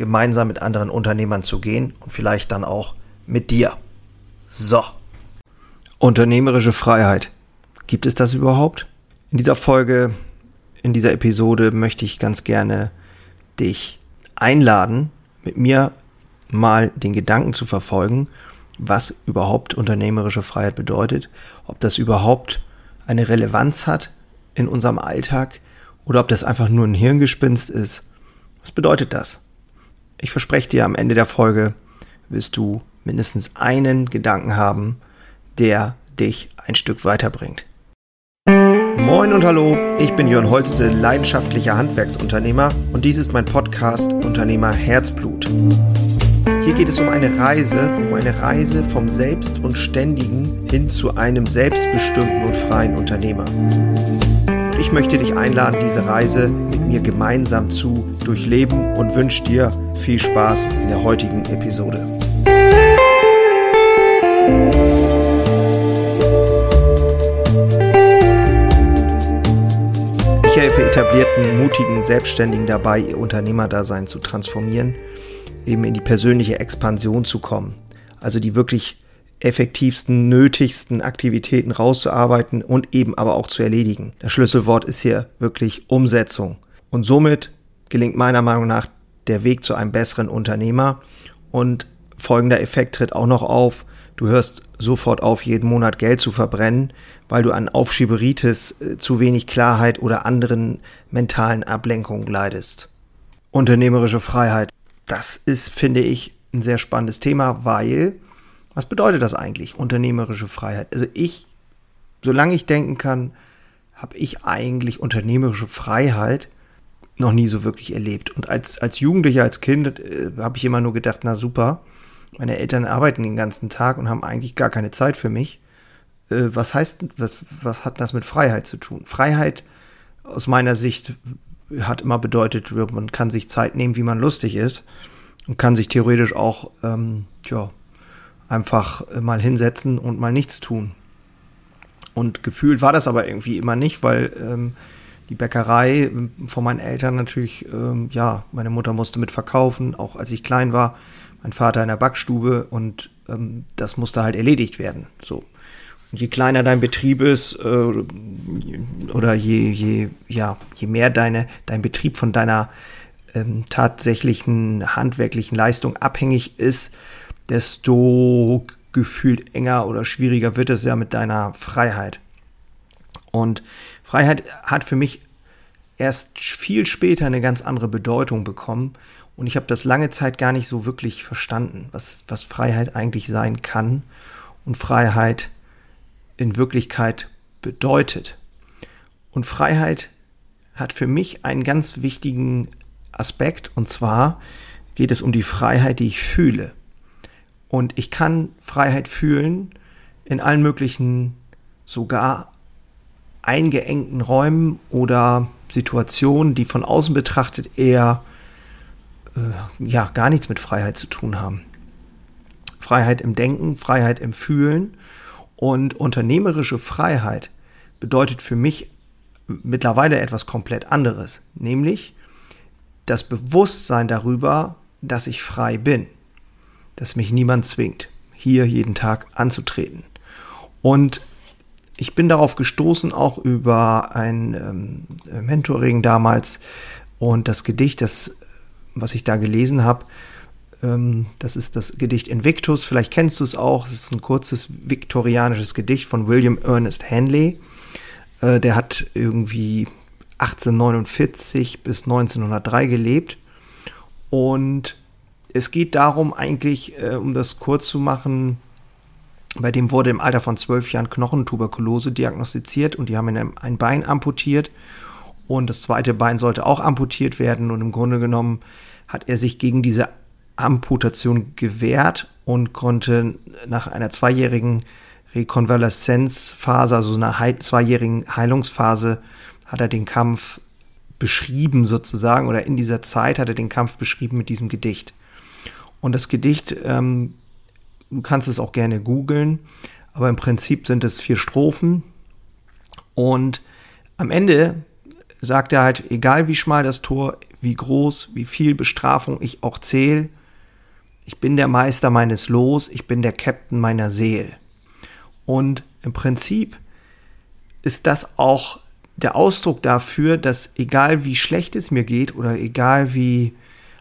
gemeinsam mit anderen Unternehmern zu gehen und vielleicht dann auch mit dir. So. Unternehmerische Freiheit. Gibt es das überhaupt? In dieser Folge, in dieser Episode möchte ich ganz gerne dich einladen, mit mir mal den Gedanken zu verfolgen, was überhaupt unternehmerische Freiheit bedeutet, ob das überhaupt eine Relevanz hat in unserem Alltag oder ob das einfach nur ein Hirngespinst ist. Was bedeutet das? Ich verspreche dir, am Ende der Folge wirst du mindestens einen Gedanken haben, der dich ein Stück weiterbringt. Moin und hallo, ich bin Jörn Holste, leidenschaftlicher Handwerksunternehmer und dies ist mein Podcast Unternehmer Herzblut. Hier geht es um eine Reise, um eine Reise vom Selbst und Ständigen hin zu einem selbstbestimmten und freien Unternehmer. Und ich möchte dich einladen, diese Reise mir gemeinsam zu durchleben und wünsche dir viel Spaß in der heutigen Episode. Ich helfe etablierten, mutigen Selbstständigen dabei, ihr Unternehmerdasein zu transformieren, eben in die persönliche Expansion zu kommen. Also die wirklich effektivsten, nötigsten Aktivitäten rauszuarbeiten und eben aber auch zu erledigen. Das Schlüsselwort ist hier wirklich Umsetzung. Und somit gelingt meiner Meinung nach der Weg zu einem besseren Unternehmer. Und folgender Effekt tritt auch noch auf. Du hörst sofort auf, jeden Monat Geld zu verbrennen, weil du an Aufschieberitis, äh, zu wenig Klarheit oder anderen mentalen Ablenkungen leidest. Unternehmerische Freiheit. Das ist, finde ich, ein sehr spannendes Thema, weil, was bedeutet das eigentlich, unternehmerische Freiheit? Also ich, solange ich denken kann, habe ich eigentlich unternehmerische Freiheit noch nie so wirklich erlebt. Und als, als Jugendlicher, als Kind äh, habe ich immer nur gedacht, na super, meine Eltern arbeiten den ganzen Tag und haben eigentlich gar keine Zeit für mich. Äh, was heißt, was, was hat das mit Freiheit zu tun? Freiheit aus meiner Sicht hat immer bedeutet, man kann sich Zeit nehmen, wie man lustig ist und kann sich theoretisch auch ähm, tja, einfach mal hinsetzen und mal nichts tun. Und gefühlt war das aber irgendwie immer nicht, weil ähm, die Bäckerei ähm, von meinen Eltern natürlich, ähm, ja, meine Mutter musste mit verkaufen, auch als ich klein war, mein Vater in der Backstube und ähm, das musste halt erledigt werden. So. Und je kleiner dein Betrieb ist, äh, oder je, je, ja, je mehr deine, dein Betrieb von deiner ähm, tatsächlichen handwerklichen Leistung abhängig ist, desto gefühlt enger oder schwieriger wird es ja mit deiner Freiheit. Und Freiheit hat für mich erst viel später eine ganz andere Bedeutung bekommen. Und ich habe das lange Zeit gar nicht so wirklich verstanden, was, was Freiheit eigentlich sein kann und Freiheit in Wirklichkeit bedeutet. Und Freiheit hat für mich einen ganz wichtigen Aspekt, und zwar geht es um die Freiheit, die ich fühle. Und ich kann Freiheit fühlen in allen möglichen, sogar eingeengten Räumen oder Situationen, die von außen betrachtet eher äh, ja gar nichts mit Freiheit zu tun haben. Freiheit im Denken, Freiheit im Fühlen und unternehmerische Freiheit bedeutet für mich mittlerweile etwas komplett anderes, nämlich das Bewusstsein darüber, dass ich frei bin, dass mich niemand zwingt, hier jeden Tag anzutreten. Und ich bin darauf gestoßen, auch über ein ähm, Mentoring damals und das Gedicht, das, was ich da gelesen habe, ähm, das ist das Gedicht Invictus. Vielleicht kennst du es auch. Es ist ein kurzes viktorianisches Gedicht von William Ernest Hanley. Äh, der hat irgendwie 1849 bis 1903 gelebt. Und es geht darum, eigentlich, äh, um das kurz zu machen, bei dem wurde im Alter von zwölf Jahren Knochentuberkulose diagnostiziert und die haben ihm ein Bein amputiert. Und das zweite Bein sollte auch amputiert werden. Und im Grunde genommen hat er sich gegen diese Amputation gewehrt und konnte nach einer zweijährigen Rekonvaleszenzphase, also einer heil zweijährigen Heilungsphase, hat er den Kampf beschrieben sozusagen oder in dieser Zeit hat er den Kampf beschrieben mit diesem Gedicht. Und das Gedicht, ähm, du kannst es auch gerne googeln, aber im Prinzip sind es vier Strophen und am Ende sagt er halt, egal wie schmal das Tor, wie groß, wie viel Bestrafung ich auch zähle, ich bin der Meister meines Los, ich bin der Captain meiner Seele. Und im Prinzip ist das auch der Ausdruck dafür, dass egal wie schlecht es mir geht oder egal wie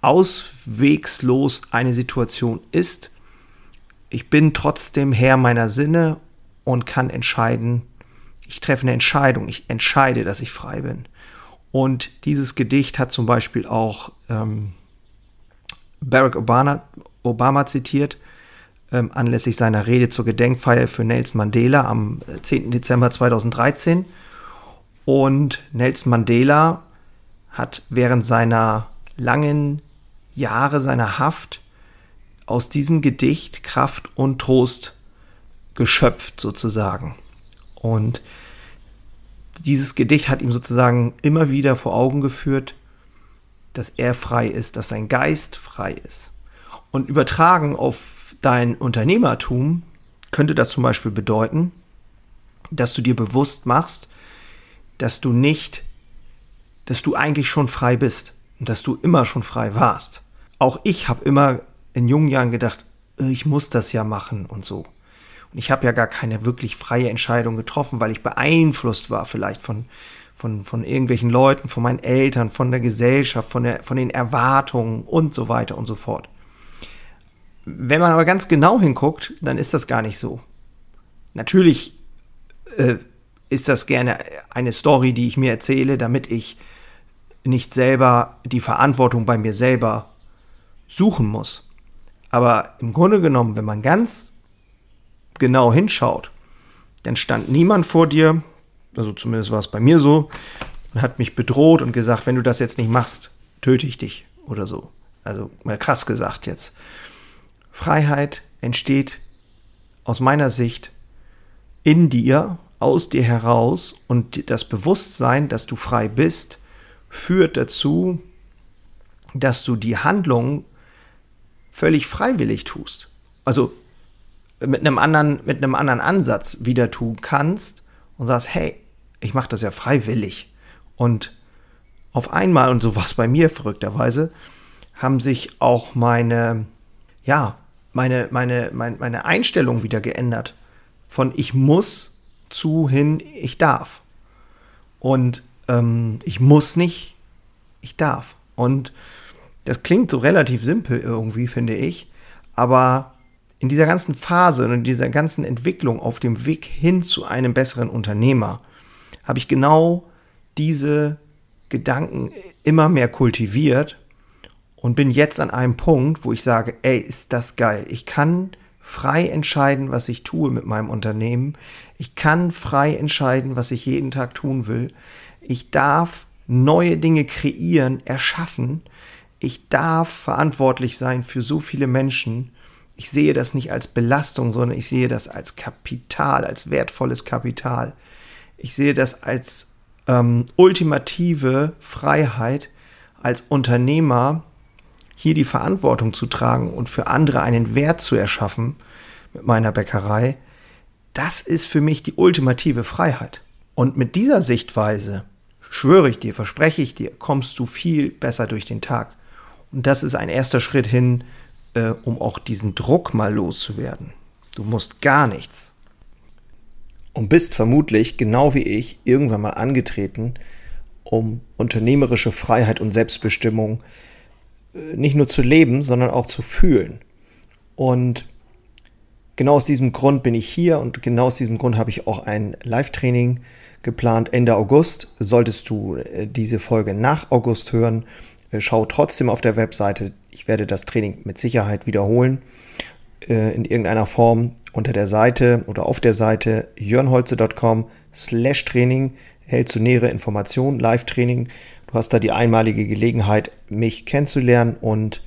auswegslos eine Situation ist, ich bin trotzdem Herr meiner Sinne und kann entscheiden, ich treffe eine Entscheidung, ich entscheide, dass ich frei bin. Und dieses Gedicht hat zum Beispiel auch ähm, Barack Obama, Obama zitiert, ähm, anlässlich seiner Rede zur Gedenkfeier für Nelson Mandela am 10. Äh, Dezember 2013. Und Nelson Mandela hat während seiner langen Jahre seiner Haft aus diesem Gedicht Kraft und Trost geschöpft sozusagen. Und dieses Gedicht hat ihm sozusagen immer wieder vor Augen geführt, dass er frei ist, dass sein Geist frei ist. Und übertragen auf dein Unternehmertum könnte das zum Beispiel bedeuten, dass du dir bewusst machst, dass du nicht, dass du eigentlich schon frei bist und dass du immer schon frei warst. Auch ich habe immer in jungen Jahren gedacht, äh, ich muss das ja machen und so. Und ich habe ja gar keine wirklich freie Entscheidung getroffen, weil ich beeinflusst war vielleicht von, von, von irgendwelchen Leuten, von meinen Eltern, von der Gesellschaft, von, der, von den Erwartungen und so weiter und so fort. Wenn man aber ganz genau hinguckt, dann ist das gar nicht so. Natürlich äh, ist das gerne eine Story, die ich mir erzähle, damit ich nicht selber die Verantwortung bei mir selber suchen muss. Aber im Grunde genommen, wenn man ganz genau hinschaut, dann stand niemand vor dir, also zumindest war es bei mir so, und hat mich bedroht und gesagt, wenn du das jetzt nicht machst, töte ich dich oder so. Also mal krass gesagt jetzt. Freiheit entsteht aus meiner Sicht in dir, aus dir heraus und das Bewusstsein, dass du frei bist, führt dazu, dass du die Handlung völlig freiwillig tust. Also mit einem anderen, mit einem anderen Ansatz wieder tun kannst und sagst, hey, ich mache das ja freiwillig. Und auf einmal, und so war es bei mir verrückterweise, haben sich auch meine, ja, meine, meine, meine, meine Einstellung wieder geändert. Von ich muss zu hin, ich darf. Und ähm, ich muss nicht, ich darf. Und das klingt so relativ simpel irgendwie, finde ich. Aber in dieser ganzen Phase und in dieser ganzen Entwicklung auf dem Weg hin zu einem besseren Unternehmer habe ich genau diese Gedanken immer mehr kultiviert und bin jetzt an einem Punkt, wo ich sage, ey, ist das geil. Ich kann frei entscheiden, was ich tue mit meinem Unternehmen. Ich kann frei entscheiden, was ich jeden Tag tun will. Ich darf neue Dinge kreieren, erschaffen. Ich darf verantwortlich sein für so viele Menschen ich sehe das nicht als Belastung, sondern ich sehe das als Kapital, als wertvolles Kapital. Ich sehe das als ähm, ultimative Freiheit, als Unternehmer hier die Verantwortung zu tragen und für andere einen Wert zu erschaffen mit meiner Bäckerei. Das ist für mich die ultimative Freiheit. Und mit dieser Sichtweise, schwöre ich dir, verspreche ich dir, kommst du viel besser durch den Tag. Und das ist ein erster Schritt hin äh, um auch diesen Druck mal loszuwerden. Du musst gar nichts. Und bist vermutlich, genau wie ich, irgendwann mal angetreten, um unternehmerische Freiheit und Selbstbestimmung äh, nicht nur zu leben, sondern auch zu fühlen. Und genau aus diesem Grund bin ich hier und genau aus diesem Grund habe ich auch ein Live-Training geplant Ende August. Solltest du äh, diese Folge nach August hören, schau trotzdem auf der Webseite. Ich werde das Training mit Sicherheit wiederholen äh, in irgendeiner Form unter der Seite oder auf der Seite jörnholze.com slash Training erhältst du nähere Informationen, Live-Training. Du hast da die einmalige Gelegenheit, mich kennenzulernen und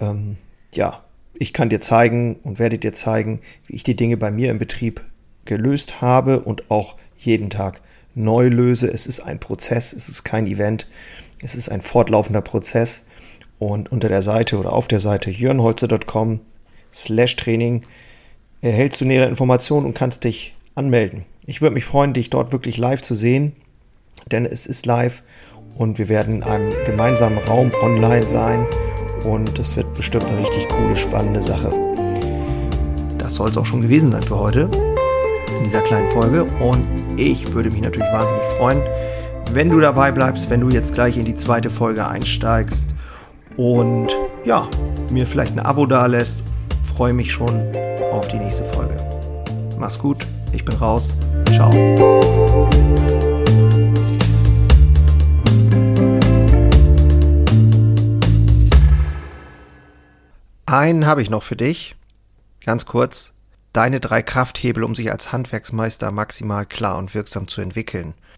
ähm, ja, ich kann dir zeigen und werde dir zeigen, wie ich die Dinge bei mir im Betrieb gelöst habe und auch jeden Tag neu löse. Es ist ein Prozess, es ist kein Event, es ist ein fortlaufender Prozess. Und unter der Seite oder auf der Seite jörnholzer.com slash Training erhältst du nähere Informationen und kannst dich anmelden. Ich würde mich freuen, dich dort wirklich live zu sehen, denn es ist live und wir werden in einem gemeinsamen Raum online sein und es wird bestimmt eine richtig coole, spannende Sache. Das soll es auch schon gewesen sein für heute in dieser kleinen Folge und ich würde mich natürlich wahnsinnig freuen, wenn du dabei bleibst, wenn du jetzt gleich in die zweite Folge einsteigst und ja, mir vielleicht ein Abo da lässt. Freue mich schon auf die nächste Folge. Mach's gut, ich bin raus. Ciao. Einen habe ich noch für dich. Ganz kurz. Deine drei Krafthebel, um sich als Handwerksmeister maximal klar und wirksam zu entwickeln.